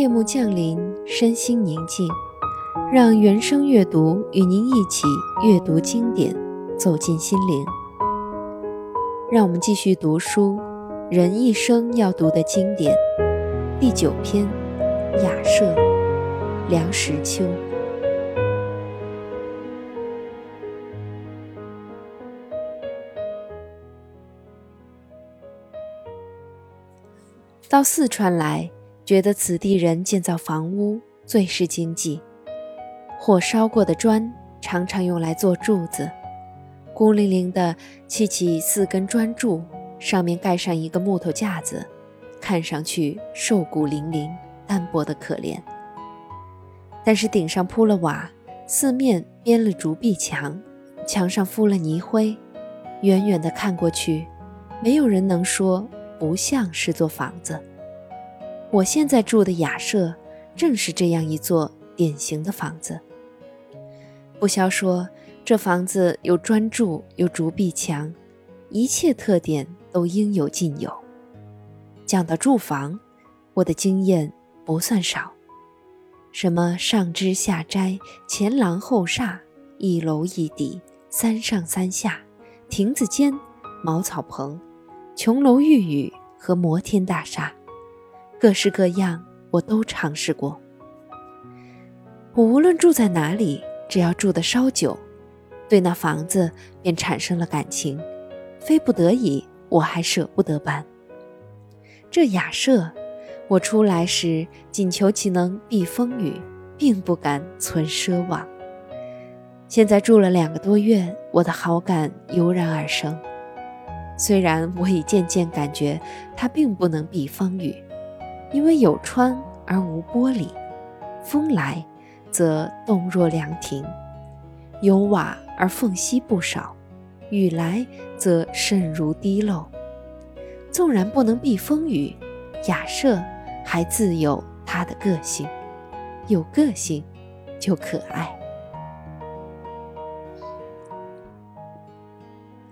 夜幕降临，身心宁静，让原声阅读与您一起阅读经典，走进心灵。让我们继续读书，人一生要读的经典第九篇《雅舍》，梁实秋。到四川来。觉得此地人建造房屋最是经济，火烧过的砖常常用来做柱子，孤零零的砌起四根砖柱，上面盖上一个木头架子，看上去瘦骨嶙嶙、单薄的可怜。但是顶上铺了瓦，四面编了竹壁墙，墙上敷了泥灰，远远的看过去，没有人能说不像是座房子。我现在住的雅舍，正是这样一座典型的房子。不消说，这房子有砖柱，有竹壁墙，一切特点都应有尽有。讲到住房，我的经验不算少。什么上枝下摘、前廊后厦、一楼一底、三上三下、亭子间、茅草棚、琼楼玉宇和摩天大厦。各式各样，我都尝试过。我无论住在哪里，只要住得稍久，对那房子便产生了感情，非不得已，我还舍不得搬。这雅舍，我出来时仅求其能避风雨，并不敢存奢望。现在住了两个多月，我的好感油然而生。虽然我已渐渐感觉它并不能避风雨。因为有窗而无玻璃，风来则动若凉亭；有瓦而缝隙不少，雨来则渗如滴漏。纵然不能避风雨，雅舍还自有它的个性，有个性就可爱。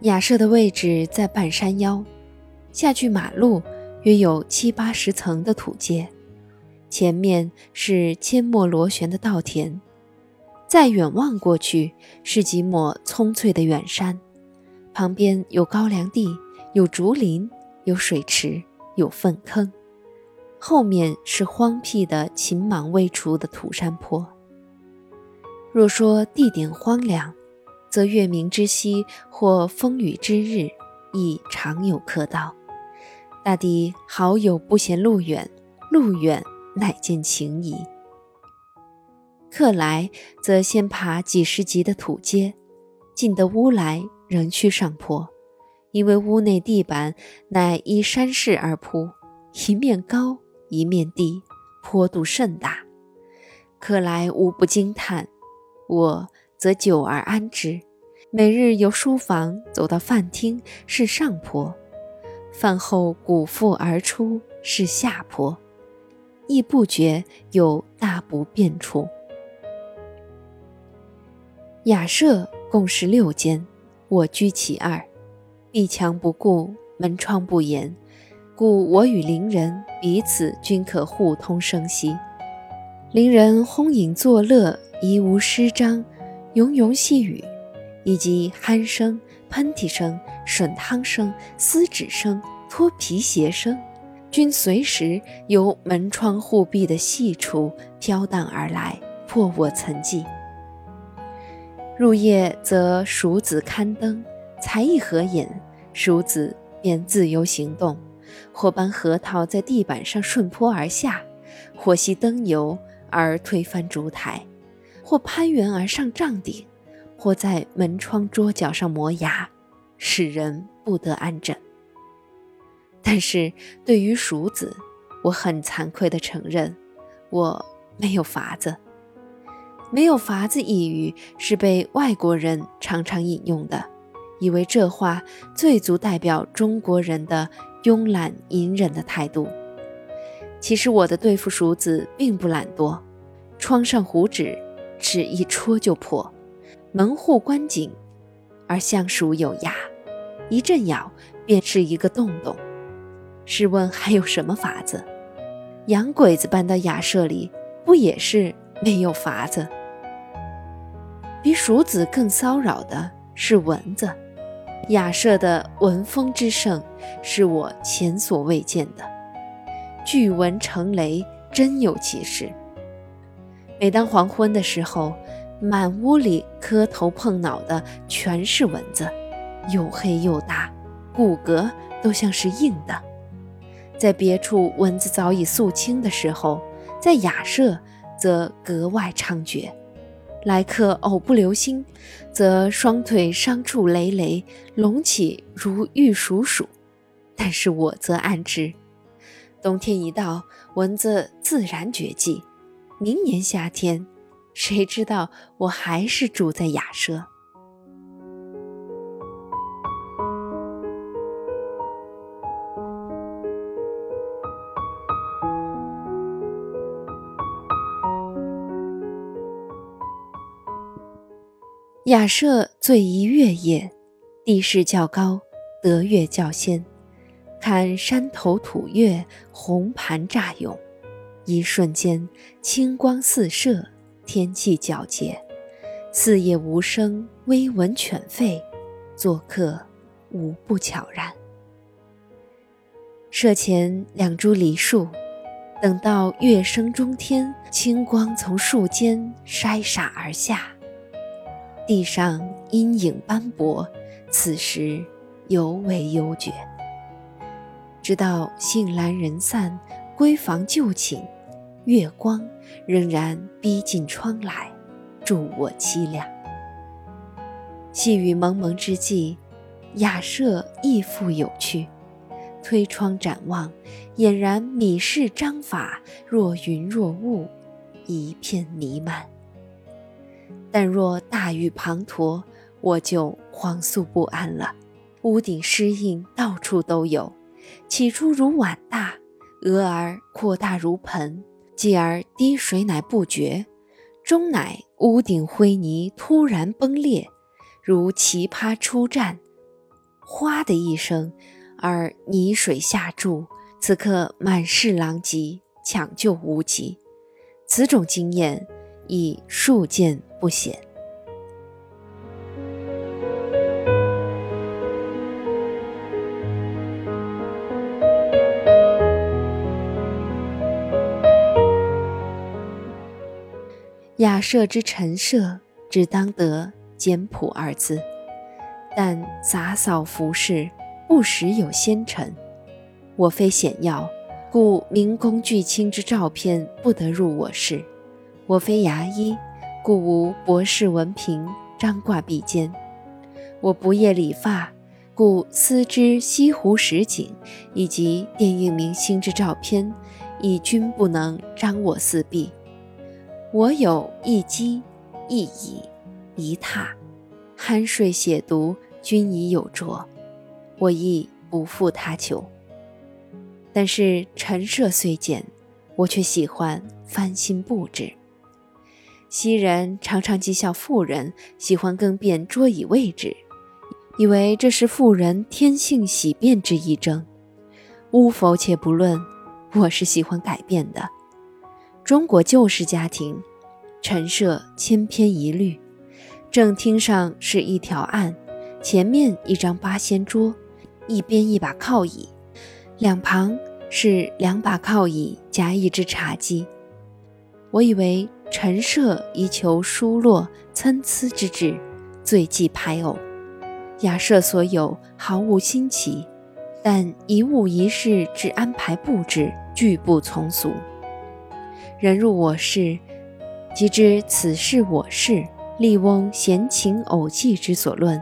雅舍的位置在半山腰，下去马路。约有七八十层的土阶，前面是阡陌螺旋的稻田，再远望过去是几抹葱翠的远山，旁边有高粱地，有竹林，有水池，有粪坑，后面是荒僻的秦莽未除的土山坡。若说地点荒凉，则月明之夕或风雨之日，亦常有客到。大抵好友不嫌路远，路远乃见情谊。客来则先爬几十级的土阶，进得屋来仍需上坡，因为屋内地板乃依山势而铺，一面高一面低，坡度甚大。客来无不惊叹，我则久而安之。每日由书房走到饭厅是上坡。饭后鼓腹而出是下坡，亦不觉有大不便处。雅舍共十六间，我居其二，壁墙不顾，门窗不严，故我与邻人彼此均可互通声息。邻人轰饮作乐，怡无诗章，喁喁细语，以及鼾声。喷嚏声、吮汤声、撕纸声、脱皮鞋声，均随时由门窗户壁的细处飘荡而来，破我岑寂。入夜则鼠子看灯，才一合眼，鼠子便自由行动，或搬核桃在地板上顺坡而下，或熄灯油而推翻烛台，或攀援而上帐顶。或在门窗桌角上磨牙，使人不得安枕。但是对于鼠子，我很惭愧地承认，我没有法子。没有法子一语是被外国人常常引用的，以为这话最足代表中国人的慵懒隐忍的态度。其实我的对付鼠子并不懒惰，窗上糊纸，纸一戳就破。门户关紧，而相鼠有牙，一阵咬便是一个洞洞。试问还有什么法子？洋鬼子搬到雅舍里，不也是没有法子？比鼠子更骚扰的是蚊子。雅舍的蚊风之盛，是我前所未见的。巨蚊成雷，真有其事。每当黄昏的时候，满屋里磕头碰脑的全是蚊子，又黑又大，骨骼都像是硬的。在别处蚊子早已肃清的时候，在雅舍则格外猖獗。来客偶不留心，则双腿伤处累累，隆起如玉鼠鼠。但是我则安之。冬天一到，蚊子自然绝迹。明年夏天，谁知道我还是住在雅舍。雅舍最宜月夜，地势较高，得月较先。看山头吐月，红盘乍涌，一瞬间清光四射，天气皎洁。四野无声，微闻犬吠，做客无不悄然。舍前两株梨树，等到月升中天，清光从树间筛洒而下。地上阴影斑驳，此时尤为幽绝。直到兴阑人散，闺房就寝，月光仍然逼近窗来，助我凄凉。细雨蒙蒙之际，雅舍亦复有趣。推窗展望，俨然米氏章法，若云若雾，一片弥漫。但若大雨滂沱，我就惶肃不安了。屋顶湿印到处都有，起初如碗大，俄而扩大如盆，继而滴水乃不绝，终乃屋顶灰泥突然崩裂，如奇葩出战，哗的一声，而泥水下注，此刻满是狼藉，抢救无及。此种经验已数见。不鲜。雅舍之陈设，只当得简朴二字。但杂扫服饰，不时有纤尘。我非显要，故明公巨卿之照片不得入我室。我非牙医。故无博士文凭张挂壁间，我不业理发，故丝之西湖十景以及电影明星之照片，亦均不能张我四壁。我有一机、一椅、一榻，酣睡写读均已有着，我亦不负他求。但是陈设虽简，我却喜欢翻新布置。昔人常常讥笑妇人喜欢更变桌椅位置，以为这是妇人天性喜变之一征。吾否且不论，我是喜欢改变的。中国旧式家庭，陈设千篇一律。正厅上是一条案，前面一张八仙桌，一边一把靠椅，两旁是两把靠椅夹一只茶几。我以为。陈设以求疏落参差之志，最忌排偶。雅舍所有毫无新奇，但一物一事之安排布置，俱不从俗。人入我室，即知此事我事。笠翁闲情偶寄之所论，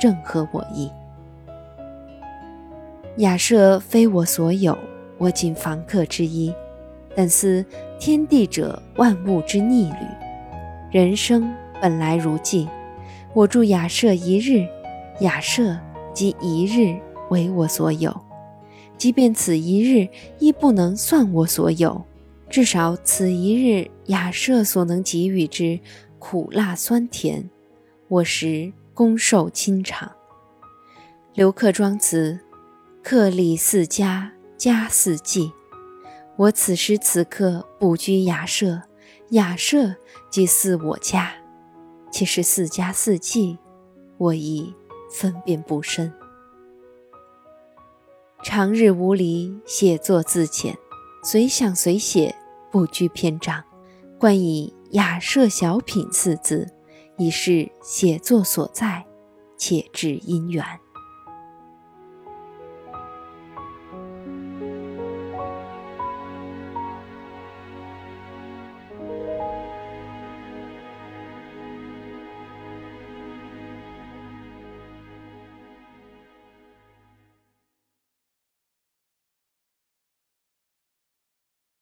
正合我意。雅舍非我所有，我仅房客之一。但思天地者，万物之逆旅。人生本来如寄，我住雅舍一日，雅舍即一日为我所有。即便此一日亦不能算我所有，至少此一日雅舍所能给予之苦辣酸甜，我实恭受亲尝。刘克庄词：客立四家，家四季。我此时此刻不居雅舍，雅舍即似我家，其实四家四季，我已分辨不深。长日无离，写作自浅，随想随写，不拘篇章。冠以“雅舍小品”四字，以示写作所在，且致因缘。